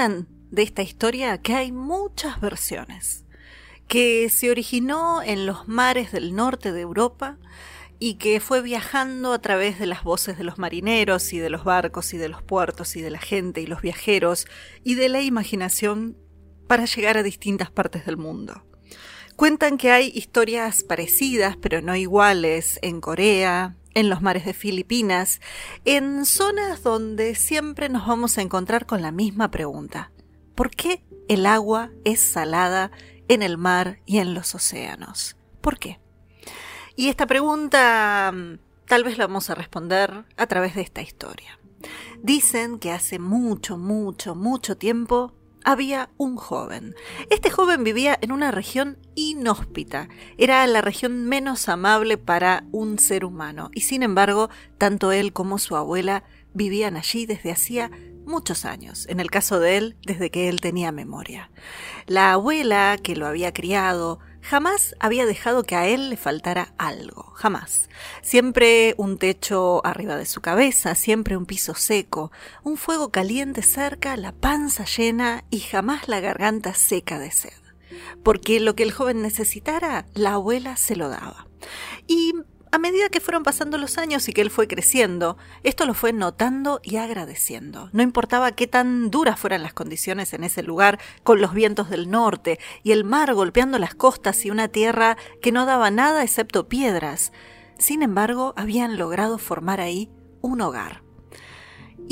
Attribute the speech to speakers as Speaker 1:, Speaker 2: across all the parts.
Speaker 1: Cuentan de esta historia que hay muchas versiones que se originó en los mares del norte de Europa y que fue viajando a través de las voces de los marineros y de los barcos y de los puertos y de la gente y los viajeros y de la imaginación para llegar a distintas partes del mundo. Cuentan que hay historias parecidas pero no iguales en Corea, en los mares de Filipinas, en zonas donde siempre nos vamos a encontrar con la misma pregunta. ¿Por qué el agua es salada en el mar y en los océanos. ¿Por qué? Y esta pregunta mm, tal vez la vamos a responder a través de esta historia. Dicen que hace mucho, mucho, mucho tiempo había un joven. Este joven vivía en una región inhóspita. Era la región menos amable para un ser humano. Y sin embargo, tanto él como su abuela vivían allí desde hacía muchos años, en el caso de él, desde que él tenía memoria. La abuela que lo había criado jamás había dejado que a él le faltara algo, jamás. Siempre un techo arriba de su cabeza, siempre un piso seco, un fuego caliente cerca, la panza llena y jamás la garganta seca de sed. Porque lo que el joven necesitara, la abuela se lo daba. Y a medida que fueron pasando los años y que él fue creciendo, esto lo fue notando y agradeciendo. No importaba qué tan duras fueran las condiciones en ese lugar, con los vientos del norte y el mar golpeando las costas y una tierra que no daba nada excepto piedras. Sin embargo, habían logrado formar ahí un hogar.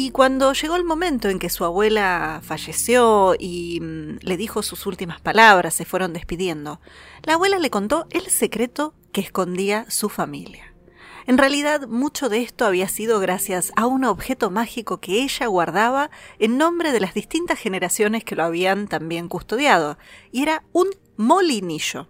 Speaker 1: Y cuando llegó el momento en que su abuela falleció y mm, le dijo sus últimas palabras, se fueron despidiendo, la abuela le contó el secreto que escondía su familia. En realidad, mucho de esto había sido gracias a un objeto mágico que ella guardaba en nombre de las distintas generaciones que lo habían también custodiado, y era un molinillo.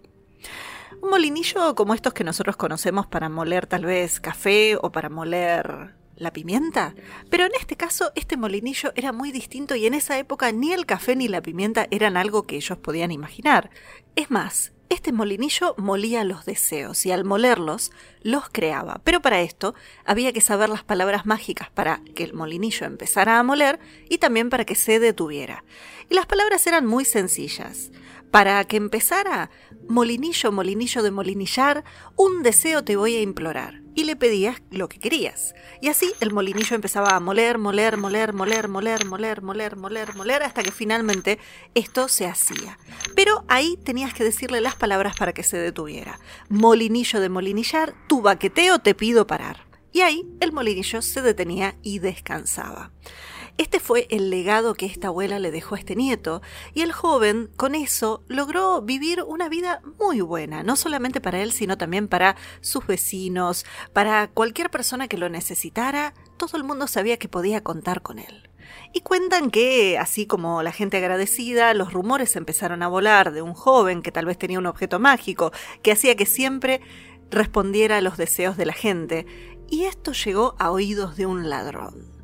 Speaker 1: Un molinillo como estos que nosotros conocemos para moler tal vez café o para moler la pimienta. Pero en este caso, este molinillo era muy distinto y en esa época ni el café ni la pimienta eran algo que ellos podían imaginar. Es más, este molinillo molía los deseos y al molerlos los creaba. Pero para esto había que saber las palabras mágicas para que el molinillo empezara a moler y también para que se detuviera. Y las palabras eran muy sencillas. Para que empezara, molinillo, molinillo de molinillar, un deseo te voy a implorar. Y le pedías lo que querías. Y así el molinillo empezaba a moler, moler, moler, moler, moler, moler, moler, moler, moler, hasta que finalmente esto se hacía. Pero ahí tenías que decirle las palabras para que se detuviera. Molinillo de molinillar, tu baqueteo te pido parar. Y ahí el molinillo se detenía y descansaba. Este fue el legado que esta abuela le dejó a este nieto, y el joven con eso logró vivir una vida muy buena, no solamente para él, sino también para sus vecinos, para cualquier persona que lo necesitara, todo el mundo sabía que podía contar con él. Y cuentan que, así como la gente agradecida, los rumores empezaron a volar de un joven que tal vez tenía un objeto mágico, que hacía que siempre respondiera a los deseos de la gente, y esto llegó a oídos de un ladrón.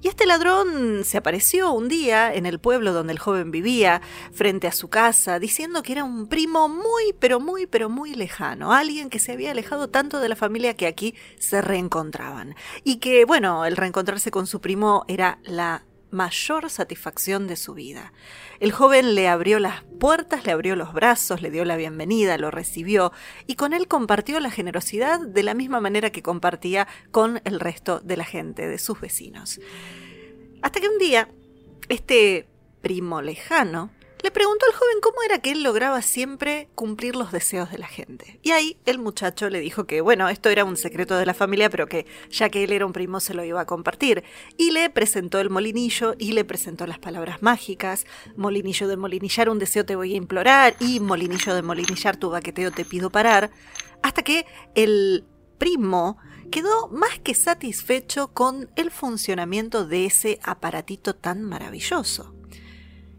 Speaker 1: Y este ladrón se apareció un día en el pueblo donde el joven vivía, frente a su casa, diciendo que era un primo muy, pero muy, pero muy lejano, alguien que se había alejado tanto de la familia que aquí se reencontraban. Y que, bueno, el reencontrarse con su primo era la mayor satisfacción de su vida. El joven le abrió las puertas, le abrió los brazos, le dio la bienvenida, lo recibió y con él compartió la generosidad de la misma manera que compartía con el resto de la gente, de sus vecinos. Hasta que un día, este primo lejano le preguntó al joven cómo era que él lograba siempre cumplir los deseos de la gente. Y ahí el muchacho le dijo que, bueno, esto era un secreto de la familia, pero que ya que él era un primo se lo iba a compartir. Y le presentó el molinillo y le presentó las palabras mágicas. Molinillo de molinillar, un deseo te voy a implorar. Y molinillo de molinillar, tu baqueteo te pido parar. Hasta que el primo quedó más que satisfecho con el funcionamiento de ese aparatito tan maravilloso.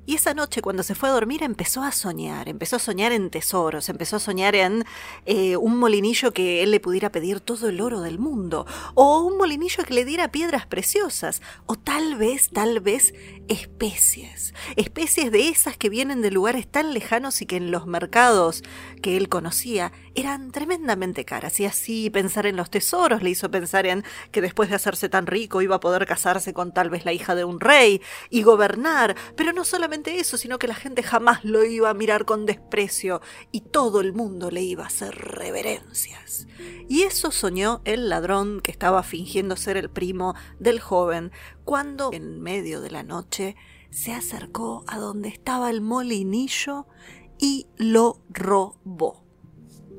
Speaker 1: Y esa noche cuando se fue a dormir empezó a soñar, empezó a soñar en tesoros, empezó a soñar en eh, un molinillo que él le pudiera pedir todo el oro del mundo, o un molinillo que le diera piedras preciosas, o tal vez, tal vez especies, especies de esas que vienen de lugares tan lejanos y que en los mercados que él conocía eran tremendamente caras. Y así pensar en los tesoros le hizo pensar en que después de hacerse tan rico iba a poder casarse con tal vez la hija de un rey y gobernar, pero no solamente eso, sino que la gente jamás lo iba a mirar con desprecio y todo el mundo le iba a hacer reverencias. Y eso soñó el ladrón que estaba fingiendo ser el primo del joven, cuando en medio de la noche se acercó a donde estaba el molinillo y lo robó.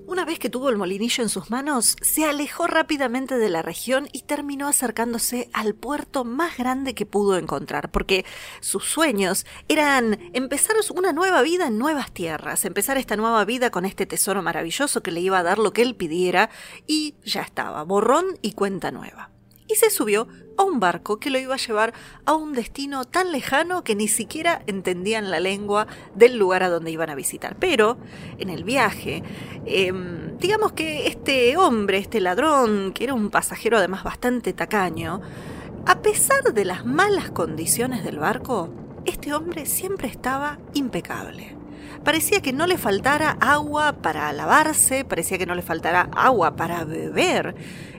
Speaker 1: Una vez que tuvo el molinillo en sus manos, se alejó rápidamente de la región y terminó acercándose al puerto más grande que pudo encontrar, porque sus sueños eran empezar una nueva vida en nuevas tierras, empezar esta nueva vida con este tesoro maravilloso que le iba a dar lo que él pidiera, y ya estaba, borrón y cuenta nueva y se subió a un barco que lo iba a llevar a un destino tan lejano que ni siquiera entendían la lengua del lugar a donde iban a visitar. Pero en el viaje, em, digamos que este hombre, este ladrón, que era un pasajero además bastante tacaño, a pesar de las malas condiciones del barco, este hombre siempre estaba impecable. Parecía que no le faltara agua para lavarse, parecía que no le faltara agua para beber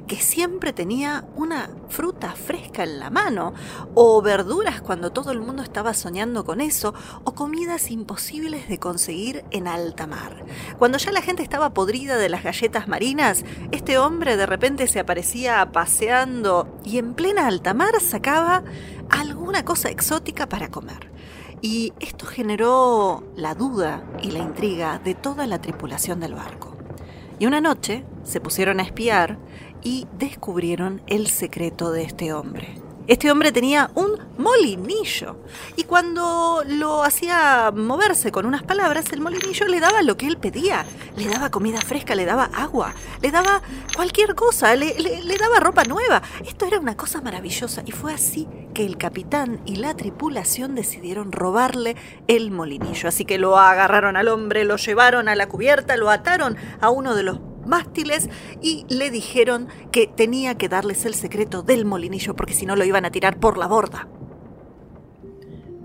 Speaker 1: que siempre tenía una fruta fresca en la mano, o verduras cuando todo el mundo estaba soñando con eso, o comidas imposibles de conseguir en alta mar. Cuando ya la gente estaba podrida de las galletas marinas, este hombre de repente se aparecía paseando y en plena alta mar sacaba alguna cosa exótica para comer. Y esto generó la duda y la intriga de toda la tripulación del barco. Y una noche se pusieron a espiar y descubrieron el secreto de este hombre. Este hombre tenía un molinillo y cuando lo hacía moverse con unas palabras, el molinillo le daba lo que él pedía. Le daba comida fresca, le daba agua, le daba cualquier cosa, le, daba ropa nueva. Esto era una cosa maravillosa y fue así que el capitán y la tripulación decidieron robarle el molinillo. Así que lo agarraron al hombre, lo llevaron a la cubierta, lo ataron a uno de los mástiles y le dijeron que tenía que darles el secreto del molinillo porque si no lo iban a tirar por la borda.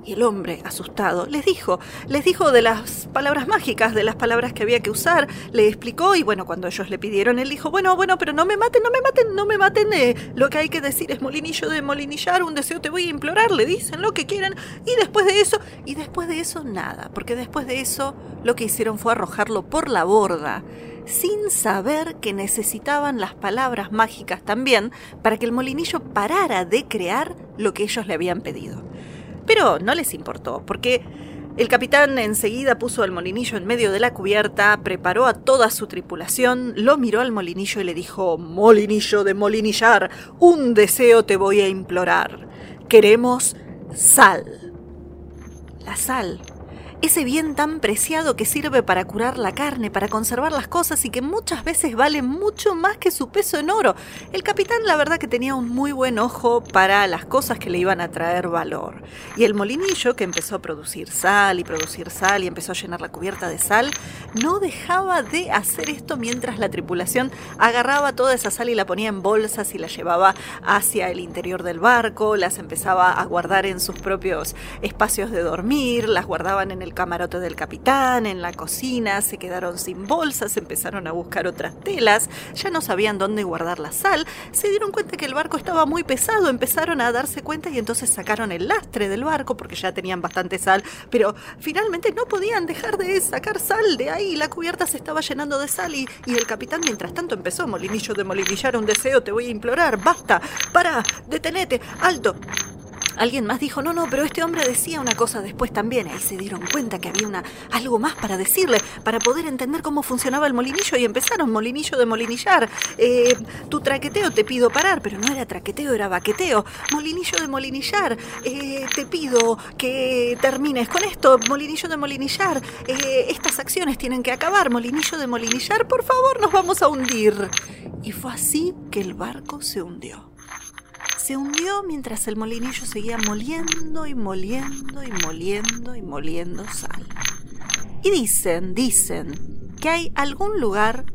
Speaker 1: Y el hombre, asustado, les dijo, les dijo de las palabras mágicas, de las palabras que había que usar, le explicó y bueno, cuando ellos le pidieron, él dijo, bueno, bueno, pero no me maten, no me maten, no me maten, eh, lo que hay que decir es molinillo de molinillar, un deseo te voy a implorar, le dicen lo que quieran y después de eso, y después de eso nada, porque después de eso lo que hicieron fue arrojarlo por la borda sin saber que necesitaban las palabras mágicas también para que el molinillo parara de crear lo que ellos le habían pedido. Pero no les importó, porque el capitán enseguida puso el molinillo en medio de la cubierta, preparó a toda su tripulación, lo miró al molinillo y le dijo, Molinillo de molinillar, un deseo te voy a implorar. Queremos sal. La sal ese bien tan preciado que sirve para curar la carne, para conservar las cosas y que muchas veces vale mucho más que su peso en oro. El capitán la verdad que tenía un muy buen ojo para las cosas que le iban a traer valor. Y el molinillo, que empezó a producir sal y producir sal y empezó a llenar la cubierta de sal, no dejaba de hacer esto mientras la tripulación agarraba toda esa sal y la ponía en bolsas y la llevaba hacia el interior del barco, las empezaba a guardar en sus propios espacios de dormir, las guardaban en el camarote del capitán, en la cocina, se quedaron sin bolsas, empezaron a buscar otras telas, ya no sabían dónde guardar la sal, se dieron cuenta que el barco estaba muy pesado, empezaron a darse cuenta y entonces sacaron el lastre del barco porque ya tenían bastante sal, pero finalmente no podían dejar de sacar sal de ahí, la cubierta se estaba llenando de sal y, el capitán mientras tanto empezó, molinillo de molinillar un deseo, te voy a implorar, basta, para, detenete, alto. Alguien más dijo, no, no, pero este hombre decía una cosa después también. Ahí se dieron cuenta que había una, algo más para decirle, para poder entender cómo funcionaba el molinillo y empezaron, molinillo de molinillar. Eh, tu traqueteo te pido parar, pero no era traqueteo, era baqueteo. Molinillo de molinillar, eh, te pido que termines con esto, molinillo de molinillar. Eh, estas acciones tienen que acabar, molinillo de molinillar, por favor, nos vamos a hundir. Y fue así que el barco se hundió se hundió mientras el molinillo seguía moliendo y moliendo y moliendo y moliendo sal. Y dicen, dicen, que hay algún lugar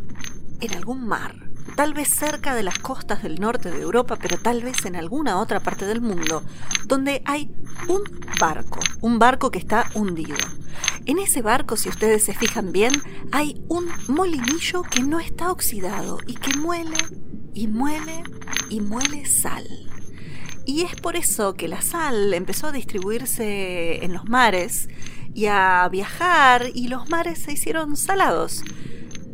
Speaker 1: en algún mar, tal vez cerca de las costas del norte de Europa, pero tal vez en alguna otra parte del mundo, donde hay un barco, un barco que está hundido. En ese barco, si ustedes se fijan bien, hay un molinillo que no está oxidado y que muele y muele y muele sal. Y es por eso que la sal empezó a distribuirse en los mares y a viajar y los mares se hicieron salados.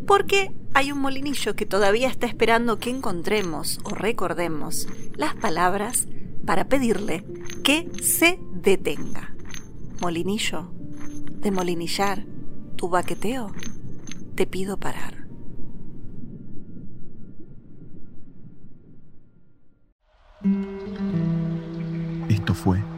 Speaker 1: Porque hay un molinillo que todavía está esperando que encontremos o recordemos las palabras para pedirle que se detenga. Molinillo, de molinillar, tu baqueteo, te pido parar.
Speaker 2: Fue